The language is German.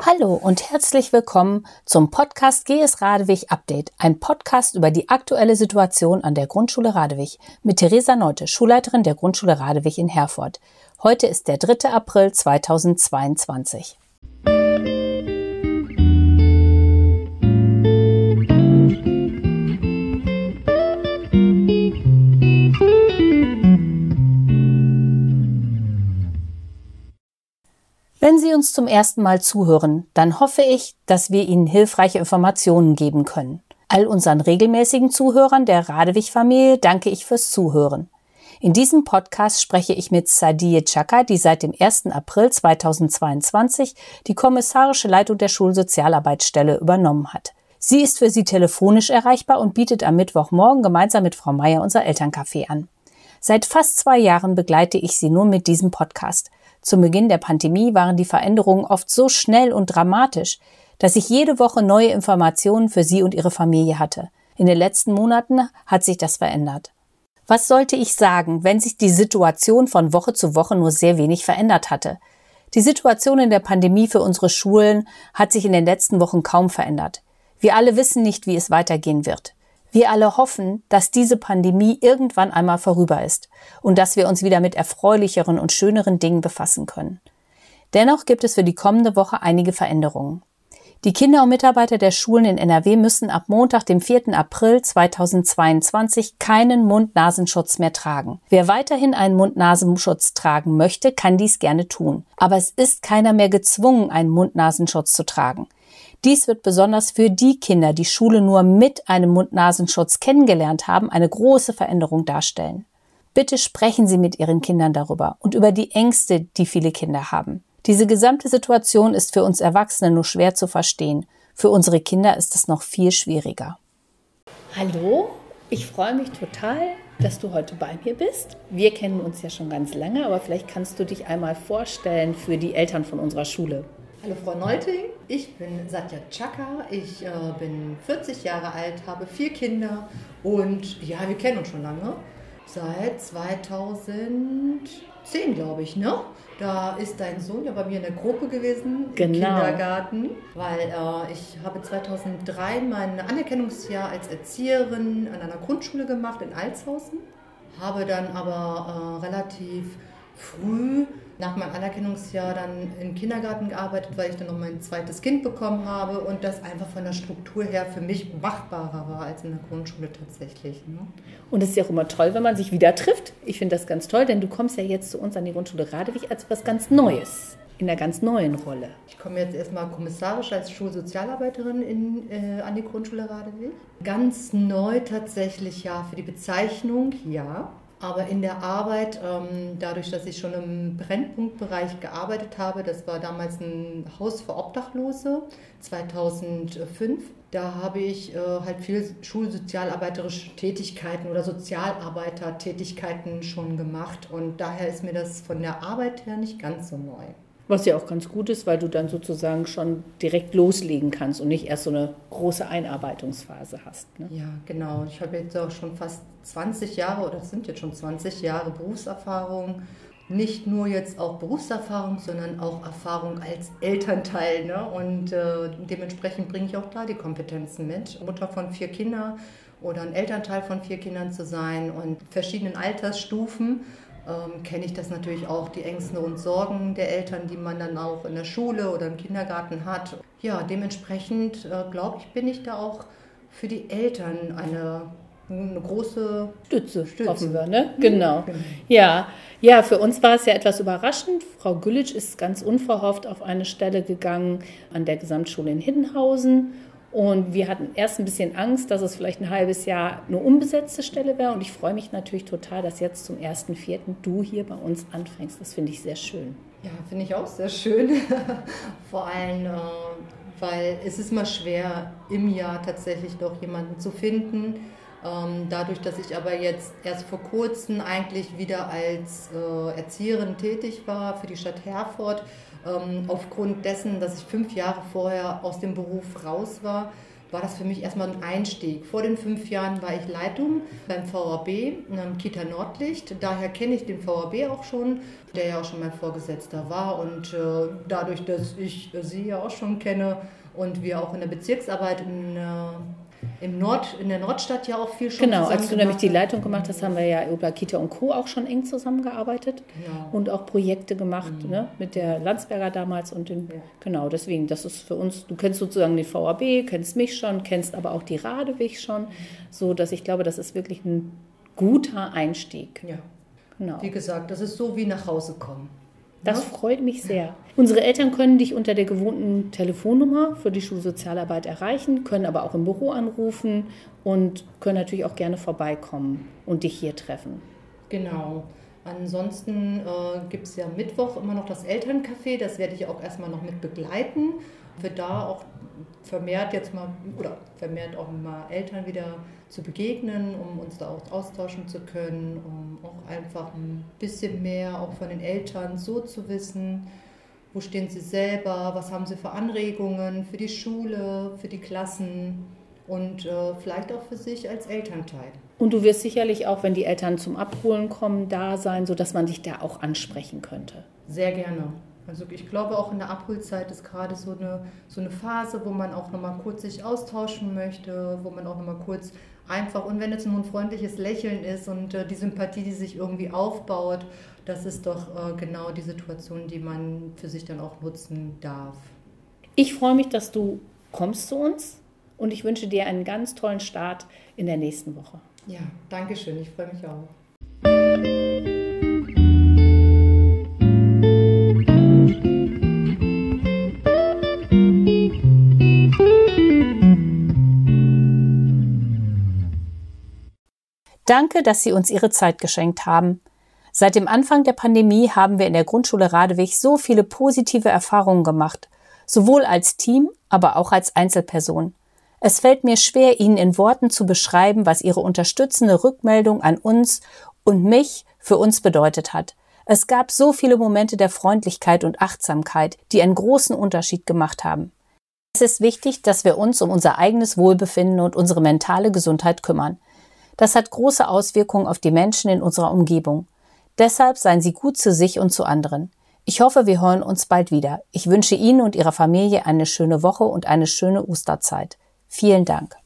Hallo und herzlich willkommen zum Podcast GS Radewig Update, ein Podcast über die aktuelle Situation an der Grundschule Radewig mit Theresa Neute, Schulleiterin der Grundschule Radewig in Herford. Heute ist der 3. April 2022. Wenn Sie uns zum ersten Mal zuhören, dann hoffe ich, dass wir Ihnen hilfreiche Informationen geben können. All unseren regelmäßigen Zuhörern der Radewig-Familie danke ich fürs Zuhören. In diesem Podcast spreche ich mit Sadie Chaka, die seit dem 1. April 2022 die kommissarische Leitung der Schulsozialarbeitsstelle übernommen hat. Sie ist für Sie telefonisch erreichbar und bietet am Mittwochmorgen gemeinsam mit Frau Meier unser Elterncafé an. Seit fast zwei Jahren begleite ich Sie nun mit diesem Podcast. Zu Beginn der Pandemie waren die Veränderungen oft so schnell und dramatisch, dass ich jede Woche neue Informationen für Sie und Ihre Familie hatte. In den letzten Monaten hat sich das verändert. Was sollte ich sagen, wenn sich die Situation von Woche zu Woche nur sehr wenig verändert hatte? Die Situation in der Pandemie für unsere Schulen hat sich in den letzten Wochen kaum verändert. Wir alle wissen nicht, wie es weitergehen wird. Wir alle hoffen, dass diese Pandemie irgendwann einmal vorüber ist und dass wir uns wieder mit erfreulicheren und schöneren Dingen befassen können. Dennoch gibt es für die kommende Woche einige Veränderungen. Die Kinder und Mitarbeiter der Schulen in NRW müssen ab Montag, dem 4. April 2022 keinen Mund-Nasenschutz mehr tragen. Wer weiterhin einen Mund-Nasenschutz tragen möchte, kann dies gerne tun. Aber es ist keiner mehr gezwungen, einen Mund-Nasenschutz zu tragen. Dies wird besonders für die Kinder, die Schule nur mit einem Mund-Nasenschutz kennengelernt haben, eine große Veränderung darstellen. Bitte sprechen Sie mit Ihren Kindern darüber und über die Ängste, die viele Kinder haben. Diese gesamte Situation ist für uns Erwachsene nur schwer zu verstehen. Für unsere Kinder ist es noch viel schwieriger. Hallo, ich freue mich total, dass du heute bei mir bist. Wir kennen uns ja schon ganz lange, aber vielleicht kannst du dich einmal vorstellen für die Eltern von unserer Schule. Hallo Frau Neuting, ich bin Satya Chaka, ich äh, bin 40 Jahre alt, habe vier Kinder und ja, wir kennen uns schon lange. Seit 2010, glaube ich, ne? Da ist dein Sohn ja bei mir in der Gruppe gewesen, genau. im Kindergarten, weil äh, ich habe 2003 mein Anerkennungsjahr als Erzieherin an einer Grundschule gemacht in Alshausen, habe dann aber äh, relativ früh nach meinem Anerkennungsjahr dann im Kindergarten gearbeitet, weil ich dann noch mein zweites Kind bekommen habe und das einfach von der Struktur her für mich machbarer war als in der Grundschule tatsächlich. Ne? Und es ist ja auch immer toll, wenn man sich wieder trifft. Ich finde das ganz toll, denn du kommst ja jetzt zu uns an die Grundschule Radewig als was ganz Neues in einer ganz neuen Rolle. Ich komme jetzt erstmal kommissarisch als Schulsozialarbeiterin in, äh, an die Grundschule Radewig. Ganz neu tatsächlich ja für die Bezeichnung, ja. Aber in der Arbeit, ähm, dadurch, dass ich schon im Brennpunktbereich gearbeitet habe, das war damals ein Haus für Obdachlose 2005, da habe ich äh, halt viel schulsozialarbeiterische Tätigkeiten oder Sozialarbeitertätigkeiten schon gemacht und daher ist mir das von der Arbeit her nicht ganz so neu. Was ja auch ganz gut ist, weil du dann sozusagen schon direkt loslegen kannst und nicht erst so eine große Einarbeitungsphase hast. Ne? Ja, genau. Ich habe jetzt auch schon fast 20 Jahre oder es sind jetzt schon 20 Jahre Berufserfahrung. Nicht nur jetzt auch Berufserfahrung, sondern auch Erfahrung als Elternteil. Ne? Und äh, dementsprechend bringe ich auch da die Kompetenzen mit. Mutter von vier Kindern oder ein Elternteil von vier Kindern zu sein und verschiedenen Altersstufen ähm, kenne ich das natürlich auch, die Ängste und Sorgen der Eltern, die man dann auch in der Schule oder im Kindergarten hat. Ja, dementsprechend äh, glaube ich, bin ich da auch für die Eltern eine, eine große Stütze, Stütze. hoffen wir, ne? Genau. genau. Ja. ja, für uns war es ja etwas überraschend. Frau Güllitsch ist ganz unverhofft auf eine Stelle gegangen an der Gesamtschule in Hiddenhausen und wir hatten erst ein bisschen Angst, dass es vielleicht ein halbes Jahr eine unbesetzte Stelle wäre. Und ich freue mich natürlich total, dass jetzt zum 1.4. du hier bei uns anfängst. Das finde ich sehr schön. Ja, finde ich auch sehr schön. Vor allem, äh, weil es ist mal schwer, im Jahr tatsächlich doch jemanden zu finden. Ähm, dadurch, dass ich aber jetzt erst vor kurzem eigentlich wieder als äh, Erzieherin tätig war für die Stadt Herford, ähm, aufgrund dessen, dass ich fünf Jahre vorher aus dem Beruf raus war, war das für mich erstmal ein Einstieg. Vor den fünf Jahren war ich Leitung beim VAB, ähm, Kita Nordlicht. Daher kenne ich den VAB auch schon, der ja auch schon mein Vorgesetzter war. Und äh, dadurch, dass ich sie ja auch schon kenne und wir auch in der Bezirksarbeit in äh, im Nord, in der Nordstadt ja auch viel schon Genau, als du nämlich die Leitung gemacht hast, haben wir ja über Kita und Co. auch schon eng zusammengearbeitet genau. und auch Projekte gemacht mhm. ne, mit der Landsberger damals und den, ja. genau, deswegen, das ist für uns, du kennst sozusagen den VAB, kennst mich schon, kennst aber auch die Radewig schon, so dass ich glaube, das ist wirklich ein guter Einstieg. Ja. Genau. Wie gesagt, das ist so wie nach Hause kommen. Das ja? freut mich sehr. Unsere Eltern können dich unter der gewohnten Telefonnummer für die Schulsozialarbeit erreichen, können aber auch im Büro anrufen und können natürlich auch gerne vorbeikommen und dich hier treffen. Genau. Ansonsten äh, gibt es ja Mittwoch immer noch das Elterncafé, das werde ich auch erstmal noch mit begleiten. Für da auch vermehrt jetzt mal oder vermehrt auch mal Eltern wieder zu begegnen, um uns da auch austauschen zu können, um auch einfach ein bisschen mehr auch von den Eltern so zu wissen, wo stehen sie selber, was haben sie für Anregungen für die Schule, für die Klassen und äh, vielleicht auch für sich als Elternteil. Und du wirst sicherlich auch, wenn die Eltern zum Abholen kommen, da sein, sodass man dich da auch ansprechen könnte. Sehr gerne. Also ich glaube auch in der Abholzeit ist gerade so eine, so eine Phase, wo man auch nochmal kurz sich austauschen möchte, wo man auch nochmal kurz einfach, und wenn es nur ein freundliches Lächeln ist und äh, die Sympathie, die sich irgendwie aufbaut, das ist doch äh, genau die Situation, die man für sich dann auch nutzen darf. Ich freue mich, dass du kommst zu uns und ich wünsche dir einen ganz tollen Start in der nächsten Woche. Ja, danke schön, ich freue mich auch. Danke, dass Sie uns Ihre Zeit geschenkt haben. Seit dem Anfang der Pandemie haben wir in der Grundschule Radewig so viele positive Erfahrungen gemacht, sowohl als Team, aber auch als Einzelperson. Es fällt mir schwer, Ihnen in Worten zu beschreiben, was Ihre unterstützende Rückmeldung an uns und mich für uns bedeutet hat. Es gab so viele Momente der Freundlichkeit und Achtsamkeit, die einen großen Unterschied gemacht haben. Es ist wichtig, dass wir uns um unser eigenes Wohlbefinden und unsere mentale Gesundheit kümmern. Das hat große Auswirkungen auf die Menschen in unserer Umgebung. Deshalb seien Sie gut zu sich und zu anderen. Ich hoffe, wir hören uns bald wieder. Ich wünsche Ihnen und Ihrer Familie eine schöne Woche und eine schöne Osterzeit. Vielen Dank.